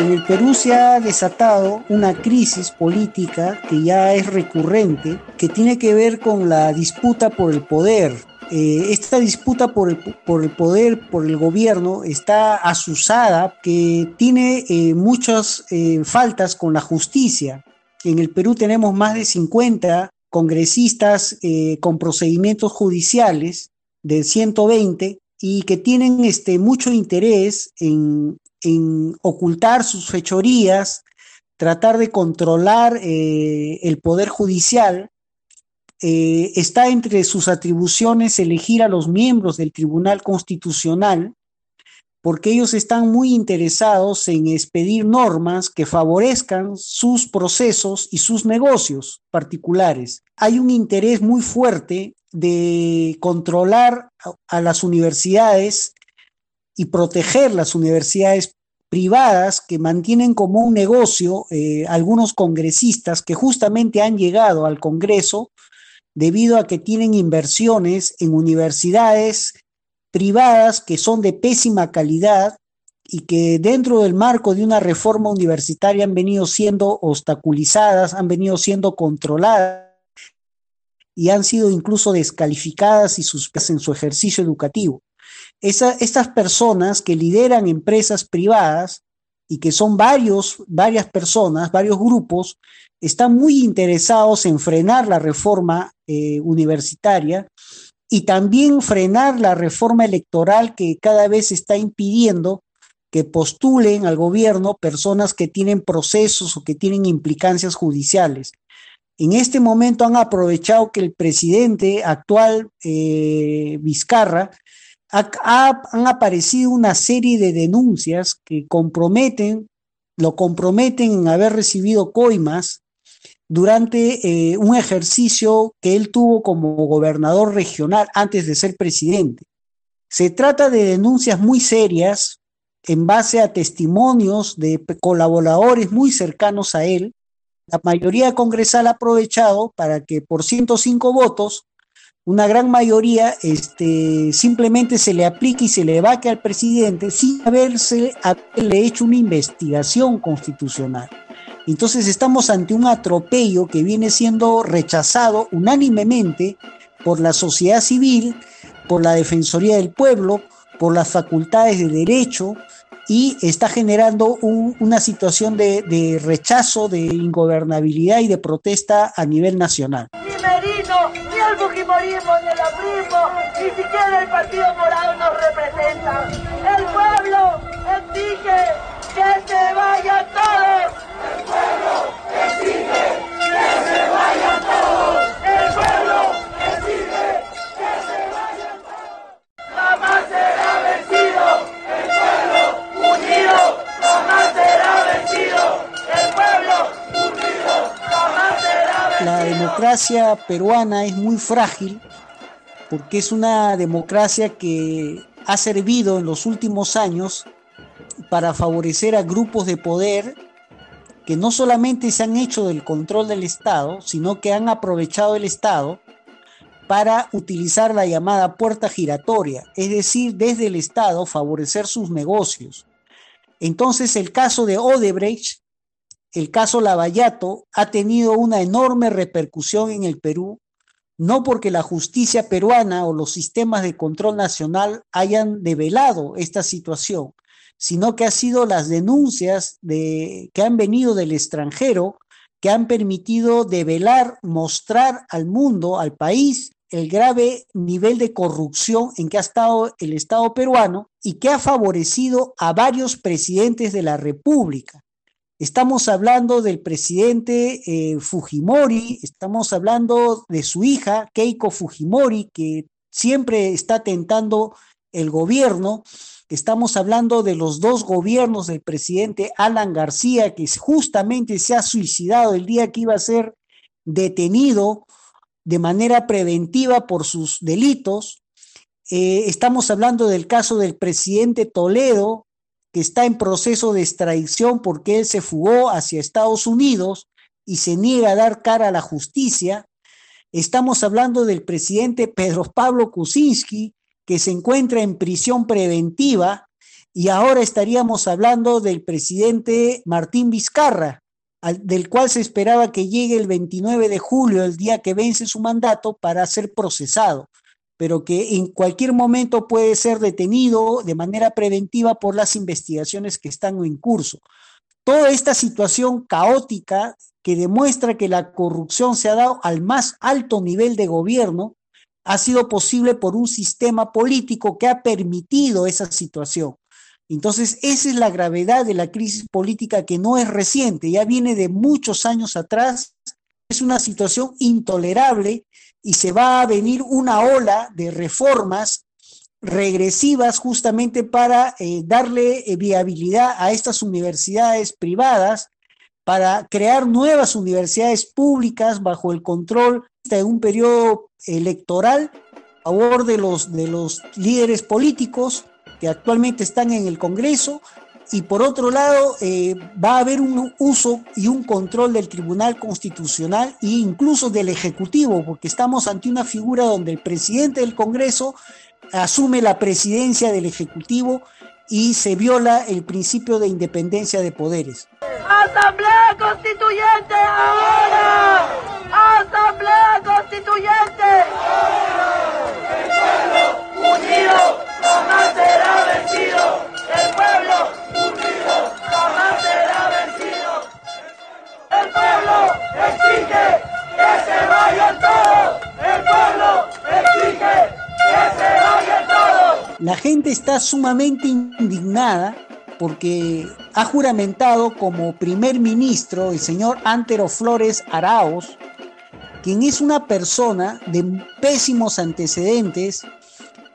En el Perú se ha desatado una crisis política que ya es recurrente, que tiene que ver con la disputa por el poder. Eh, esta disputa por el, poder, por el gobierno, está asusada, que tiene eh, muchas eh, faltas con la justicia. En el Perú tenemos más de 50 congresistas con procedimientos judiciales de 120 y que tienen este, mucho interés en, en ocultar sus fechorías, tratar de controlar eh, el poder judicial. Eh, está entre sus atribuciones elegir a los miembros del Tribunal Constitucional, porque ellos están muy interesados en expedir normas que favorezcan sus procesos y sus negocios particulares. Hay un interés muy fuerte de controlar a las universidades y proteger las universidades privadas que mantienen como un negocio eh, algunos congresistas que justamente han llegado al Congreso debido a que tienen inversiones en universidades privadas que son de pésima calidad y que dentro del marco de una reforma universitaria han venido siendo obstaculizadas, han venido siendo controladas y han sido incluso descalificadas y suspensas en su ejercicio educativo estas personas que lideran empresas privadas y que son varios, varias personas, varios grupos, están muy interesados en frenar la reforma eh, universitaria y también frenar la reforma electoral que cada vez está impidiendo que postulen al gobierno personas que tienen procesos o que tienen implicancias judiciales. En este momento han aprovechado que el presidente actual, eh, Vizcarra, han aparecido una serie de denuncias que comprometen, lo comprometen en haber recibido coimas durante eh, un ejercicio que él tuvo como gobernador regional antes de ser presidente. Se trata de denuncias muy serias en base a testimonios de colaboradores muy cercanos a él. La mayoría congresal ha aprovechado para que por 105 votos una gran mayoría este, simplemente se le aplique y se le vaque al presidente sin haberse, haberle hecho una investigación constitucional. Entonces estamos ante un atropello que viene siendo rechazado unánimemente por la sociedad civil, por la Defensoría del Pueblo, por las facultades de derecho y está generando una situación de, de rechazo, de ingobernabilidad y de protesta a nivel nacional ni el Fujimorismo, ni el Aprismo, ni siquiera el Partido Morado nos representa. El pueblo exige que se vayan todos. Democracia peruana es muy frágil porque es una democracia que ha servido en los últimos años para favorecer a grupos de poder que no solamente se han hecho del control del Estado, sino que han aprovechado el Estado para utilizar la llamada puerta giratoria, es decir, desde el Estado favorecer sus negocios. Entonces el caso de Odebrecht el caso Lavallato ha tenido una enorme repercusión en el Perú, no porque la justicia peruana o los sistemas de control nacional hayan develado esta situación, sino que ha sido las denuncias de, que han venido del extranjero que han permitido develar, mostrar al mundo, al país, el grave nivel de corrupción en que ha estado el Estado peruano y que ha favorecido a varios presidentes de la República. Estamos hablando del presidente eh, Fujimori, estamos hablando de su hija Keiko Fujimori, que siempre está tentando el gobierno. Estamos hablando de los dos gobiernos del presidente Alan García, que justamente se ha suicidado el día que iba a ser detenido de manera preventiva por sus delitos. Eh, estamos hablando del caso del presidente Toledo, que está en proceso de extradición porque él se fugó hacia Estados Unidos y se niega a dar cara a la justicia. Estamos hablando del presidente Pedro Pablo Kuczynski, que se encuentra en prisión preventiva y ahora estaríamos hablando del presidente Martín Vizcarra, del cual se esperaba que llegue el 29 de julio, el día que vence su mandato, para ser procesado, pero que en cualquier momento puede ser detenido de manera preventiva por las investigaciones que están en curso. Toda esta situación caótica que demuestra que la corrupción se ha dado al más alto nivel de gobierno, ha sido posible por un sistema político que ha permitido esa situación. Entonces, esa es la gravedad de la crisis política que no es reciente, ya viene de muchos años atrás. Es una situación intolerable y se va a venir una ola de reformas regresivas justamente para eh, darle eh, viabilidad a estas universidades privadas, para crear nuevas universidades públicas bajo el control de un periodo electoral a favor de los, de los líderes políticos que actualmente están en el Congreso y por otro lado eh, va a haber un uso y un control del Tribunal Constitucional e incluso del Ejecutivo, porque estamos ante una figura donde el presidente del Congreso asume la presidencia del Ejecutivo y se viola el principio de independencia de poderes. Asamblea Constituyente ahora. Asamblea Constituyente. Unido está sumamente indignada porque ha juramentado como primer ministro el señor Antero Flores Araos, quien es una persona de pésimos antecedentes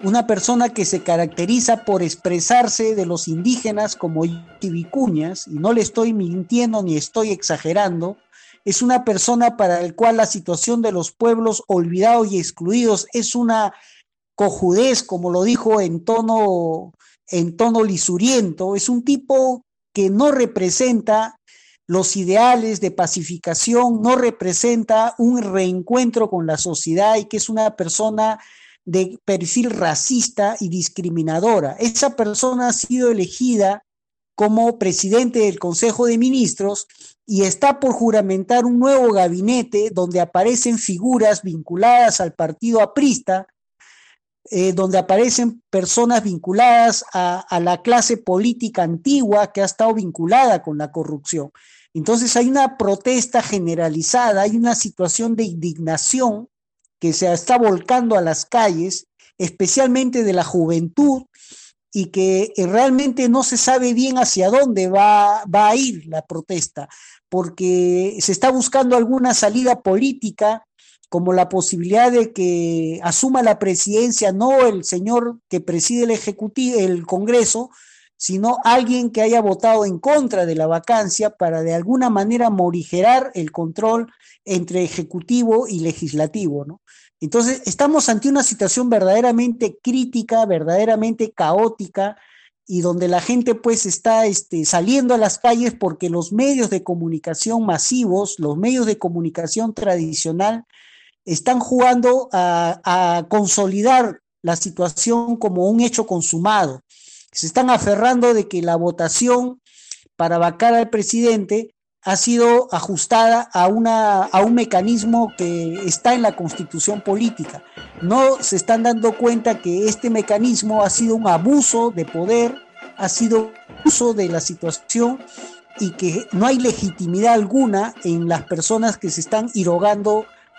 una persona que se caracteriza por expresarse de los indígenas como vicuñas, y no le estoy mintiendo ni estoy exagerando, es una persona para el cual la situación de los pueblos olvidados y excluidos es una cojudez, como lo dijo en tono, en tono lisuriento, es un tipo que no representa los ideales de pacificación, no representa un reencuentro con la sociedad y que es una persona de perfil racista y discriminadora. Esa persona ha sido elegida como presidente del Consejo de Ministros y está por juramentar un nuevo gabinete donde aparecen figuras vinculadas al partido aprista, eh, donde aparecen personas vinculadas a, la clase política antigua que ha estado vinculada con la corrupción. Entonces hay una protesta generalizada, hay una situación de indignación que se está volcando a las calles, especialmente de la juventud, y que eh, realmente no se sabe bien hacia dónde va, va a ir la protesta, porque se está buscando alguna salida política, como la posibilidad de que asuma la presidencia no el señor que preside el ejecutivo, el Congreso, sino alguien que haya votado en contra de la vacancia para de alguna manera morigerar el control entre ejecutivo y legislativo, ¿no? Entonces, estamos ante una situación verdaderamente crítica, verdaderamente caótica, y donde la gente pues está este, saliendo a las calles porque los medios de comunicación masivos, los medios de comunicación tradicional, están jugando a, consolidar la situación como un hecho consumado. Se están aferrando de que la votación para vacar al presidente ha sido ajustada a, una, a un mecanismo que está en la constitución política. No se están dando cuenta que este mecanismo ha sido un abuso de poder, ha sido abuso de la situación y que no hay legitimidad alguna en las personas que se están irrogando,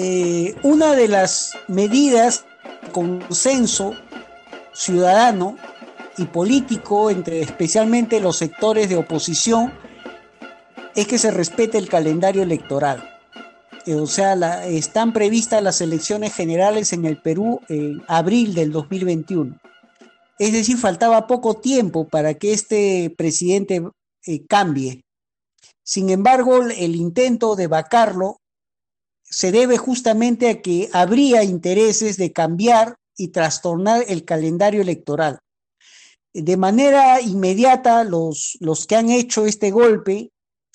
Eh, una de las medidas consenso ciudadano y político entre especialmente los sectores de oposición es que se respete el calendario electoral. Eh, o sea, están previstas las elecciones generales en el Perú en abril del 2021 Es decir, faltaba poco tiempo para que este presidente eh, cambie. Sin embargo, el intento de vacarlo se debe justamente a que habría intereses de cambiar y trastornar el calendario electoral. De manera inmediata, los, los que han hecho este golpe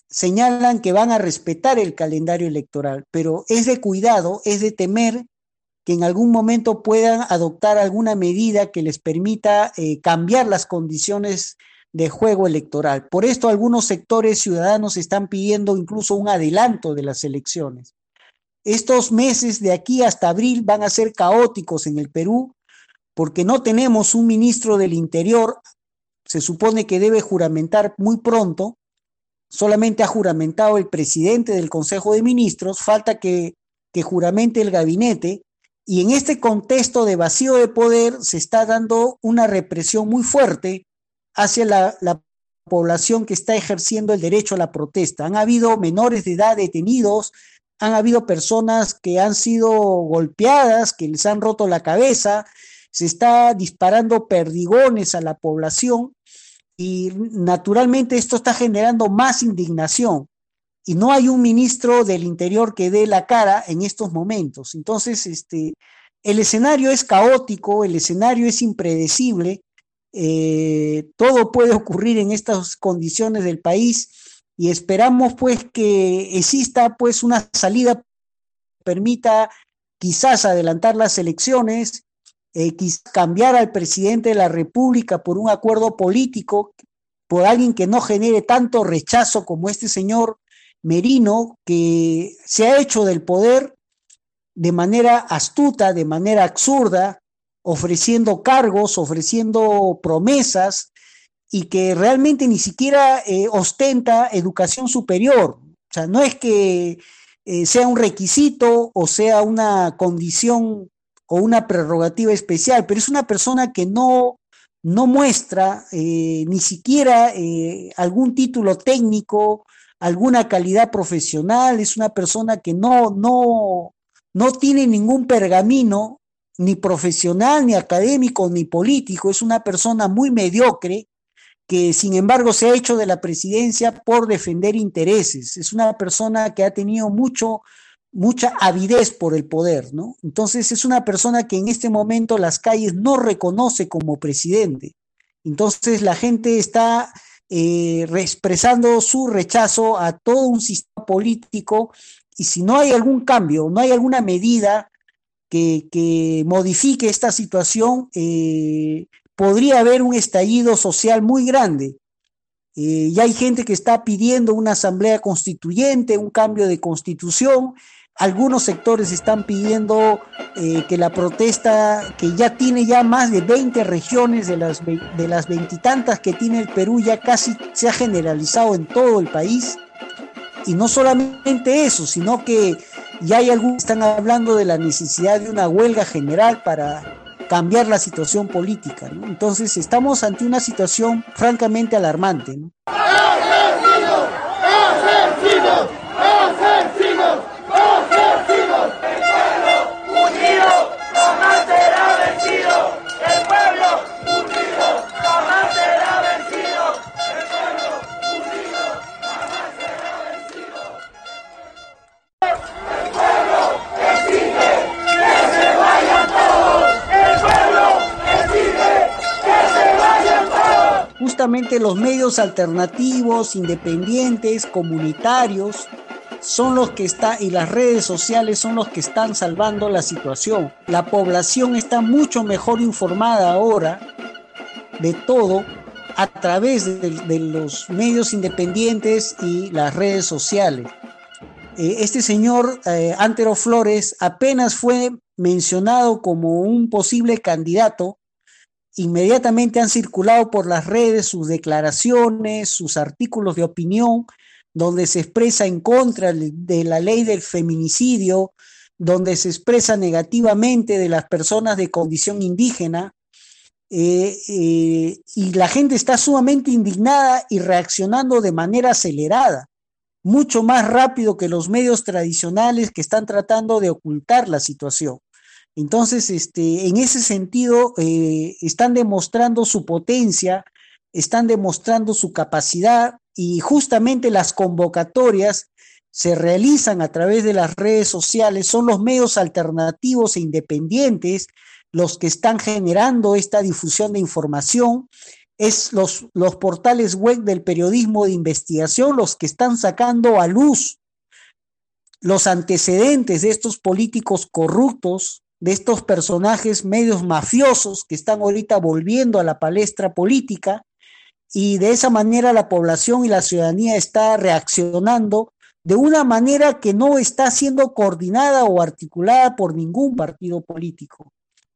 señalan que van a respetar el calendario electoral, pero es de cuidado, es de temer que en algún momento puedan adoptar alguna medida que les permita eh, cambiar las condiciones de juego electoral. Por esto algunos sectores ciudadanos están pidiendo incluso un adelanto de las elecciones. Estos meses de aquí hasta abril van a ser caóticos en el Perú porque no tenemos un ministro del Interior, se supone que debe juramentar muy pronto, solamente ha juramentado el presidente del Consejo de Ministros, falta que, que juramente el gabinete, y en este contexto de vacío de poder se está dando una represión muy fuerte hacia la, la, población que está ejerciendo el derecho a la protesta. Han habido menores de edad detenidos, han habido personas que han sido golpeadas, que les han roto la cabeza, se está disparando perdigones a la población y naturalmente esto está generando más indignación y no hay un ministro del Interior que dé la cara en estos momentos. Entonces, este, el escenario es caótico, el escenario es impredecible, eh, todo puede ocurrir en estas condiciones del país y esperamos pues que exista pues una salida que permita quizás adelantar las elecciones, eh, quizás cambiar al presidente de la República por un acuerdo político, por alguien que no genere tanto rechazo como este señor Merino, que se ha hecho del poder de manera astuta, de manera absurda, ofreciendo cargos, ofreciendo promesas y que realmente ni siquiera eh, ostenta educación superior. O sea, no es que eh, sea un requisito o sea una condición o una prerrogativa especial, pero es una persona que no, no muestra eh, ni siquiera algún título técnico, alguna calidad profesional, es una persona que no, no, no tiene ningún pergamino, ni profesional, ni académico, ni político, es una persona muy mediocre que sin embargo se ha hecho de la presidencia por defender intereses. Es una persona que ha tenido mucho, mucha avidez por el poder, ¿no? Entonces es una persona que en este momento las calles no reconoce como presidente. Entonces la gente está eh, expresando su rechazo a todo un sistema político y si no hay algún cambio, no hay alguna medida que, que modifique esta situación, eh, podría haber un estallido social muy grande. Eh, y hay gente que está pidiendo una asamblea constituyente, un cambio de constitución, algunos sectores están pidiendo eh, que la protesta, que ya tiene ya más de 20 regiones de las, de las veintitantas que tiene el Perú, ya casi se ha generalizado en todo el país. Y no solamente eso, sino que ya hay algunos que están hablando de la necesidad de una huelga general para cambiar la situación política. Entonces estamos ante una situación francamente alarmante. Los medios alternativos, independientes, comunitarios, son los que están, y las redes sociales son los que están salvando la situación. La población está mucho mejor informada ahora de todo a través de, los medios independientes y las redes sociales. Eh, este señor eh, Antero Flores apenas fue mencionado como un posible candidato inmediatamente han circulado por las redes sus declaraciones, sus artículos de opinión, donde se expresa en contra de la ley del feminicidio, donde se expresa negativamente de las personas de condición indígena, eh, eh, y la gente está sumamente indignada y reaccionando de manera acelerada, mucho más rápido que los medios tradicionales que están tratando de ocultar la situación. Entonces, este, en ese sentido, eh, están demostrando su potencia, están demostrando su capacidad y justamente las convocatorias se realizan a través de las redes sociales, son los medios alternativos e independientes los que están generando esta difusión de información, es los, los portales web del periodismo de investigación los que están sacando a luz los antecedentes de estos políticos corruptos, de estos personajes medios mafiosos que están ahorita volviendo a la palestra política y de esa manera la población y la ciudadanía está reaccionando de una manera que no está siendo coordinada o articulada por ningún partido político.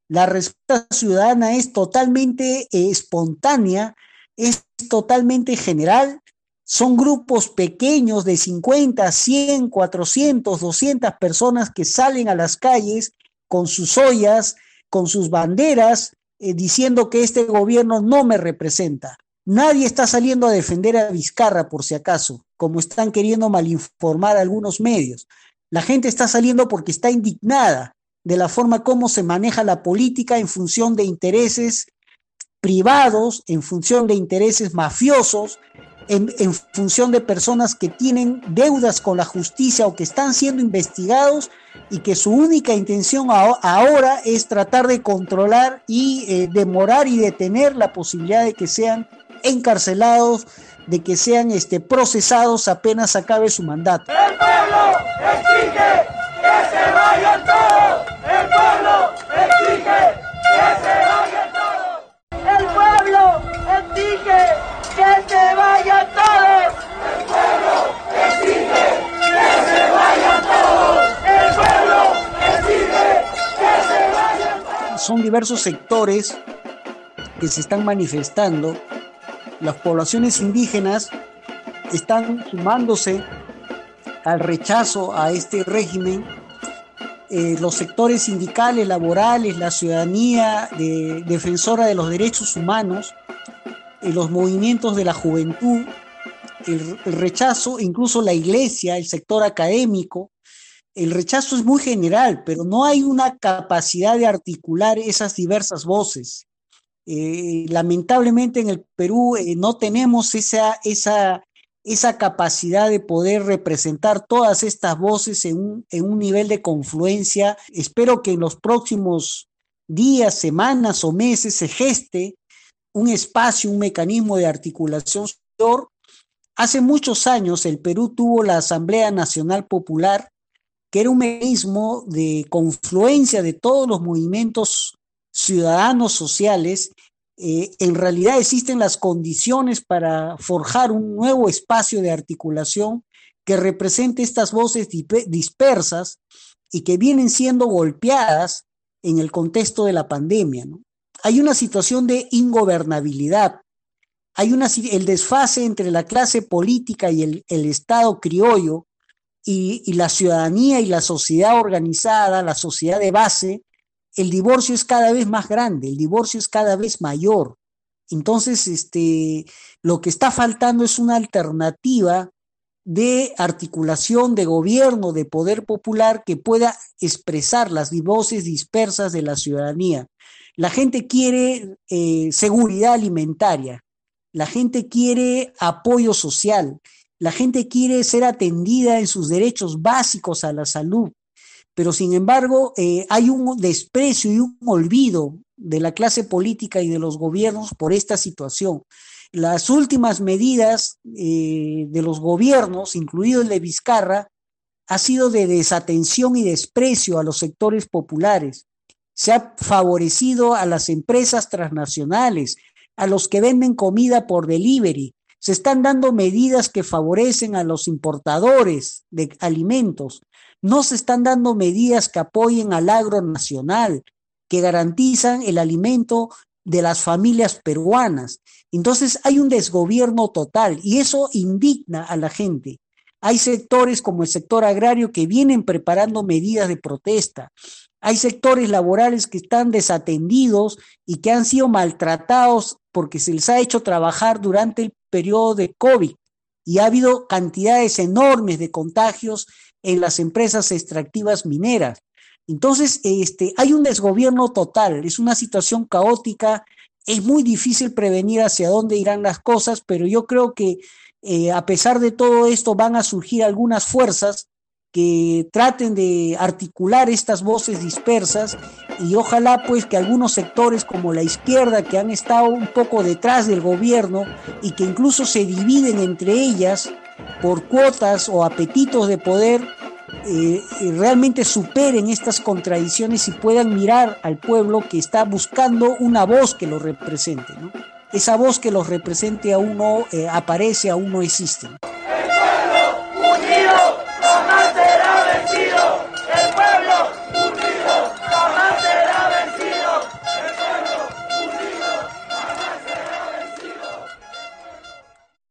La respuesta ciudadana es totalmente eh, espontánea, es totalmente general. Son grupos pequeños de 50, 100, 400, 200 personas que salen a las calles con sus ollas, con sus banderas, eh, diciendo que este gobierno no me representa. Nadie está saliendo a defender a Vizcarra, por si acaso, como están queriendo malinformar algunos medios. La gente está saliendo porque está indignada de la forma como se maneja la política en función de intereses privados, en función de intereses mafiosos, en, función de personas que tienen deudas con la justicia o que están siendo investigados y que su única intención ahora es tratar de controlar y eh, demorar y detener la posibilidad de que sean encarcelados, de que sean este, procesados apenas acabe su mandato. El pueblo exige que se vayan todos. El pueblo exige que se vayan todos. El pueblo exige que se vayan todos. El pueblo exige que se vayan todos. El pueblo exige que se vayan todos. Son diversos sectores que se están manifestando las poblaciones indígenas están sumándose al rechazo a este régimen. Eh, los sectores sindicales, laborales, la ciudadanía defensora de los derechos humanos, eh, los movimientos de la juventud, el, el rechazo, incluso la iglesia, el sector académico, el rechazo es muy general, pero no hay una capacidad de articular esas diversas voces. Eh, lamentablemente en el Perú eh, no tenemos esa, esa, esa capacidad de poder representar todas estas voces en un, en un nivel de confluencia. Espero que en los próximos días, semanas o meses se geste un espacio, un mecanismo de articulación. Hace muchos años el Perú tuvo la Asamblea Nacional Popular, que era un mecanismo de confluencia de todos los movimientos ciudadanos sociales, eh, en realidad existen las condiciones para forjar un nuevo espacio de articulación que represente estas voces dispersas y que vienen siendo golpeadas en el contexto de la pandemia. Hay una situación de ingobernabilidad, hay una, el desfase entre la clase política y el, el Estado criollo y, la ciudadanía y la sociedad organizada, la sociedad de base, el divorcio es cada vez más grande, el divorcio es cada vez mayor. Entonces, este, lo que está faltando es una alternativa de articulación de gobierno, de poder popular que pueda expresar las voces dispersas de la ciudadanía. La gente quiere eh, seguridad alimentaria, la gente quiere apoyo social, la gente quiere ser atendida en sus derechos básicos a la salud, pero sin embargo eh, hay un desprecio y un olvido de la clase política y de los gobiernos por esta situación. Las últimas medidas eh, de los gobiernos, incluido el de Vizcarra, ha sido de desatención y desprecio a los sectores populares. Se ha favorecido a las empresas transnacionales, a los que venden comida por delivery. Se están dando medidas que favorecen a los importadores de alimentos no se están dando medidas que apoyen al agro nacional, que garantizan el alimento de las familias peruanas. Entonces hay un desgobierno total y eso indigna a la gente. Hay sectores como el sector agrario que vienen preparando medidas de protesta. Hay sectores laborales que están desatendidos y que han sido maltratados porque se les ha hecho trabajar durante el periodo de COVID y ha habido cantidades enormes de contagios en las empresas extractivas mineras. Entonces, este, hay un desgobierno total, es una situación caótica, es muy difícil prevenir hacia dónde irán las cosas, pero yo creo que eh, a pesar de todo esto van a surgir algunas fuerzas que traten de articular estas voces dispersas y ojalá pues que algunos sectores como la izquierda que han estado un poco detrás del gobierno y que incluso se dividen entre ellas por cuotas o apetitos de poder, eh, eh, realmente superen estas contradicciones y puedan mirar al pueblo que está buscando una voz que lo represente. Esa voz que los represente aún no eh, aparece, aún no existe.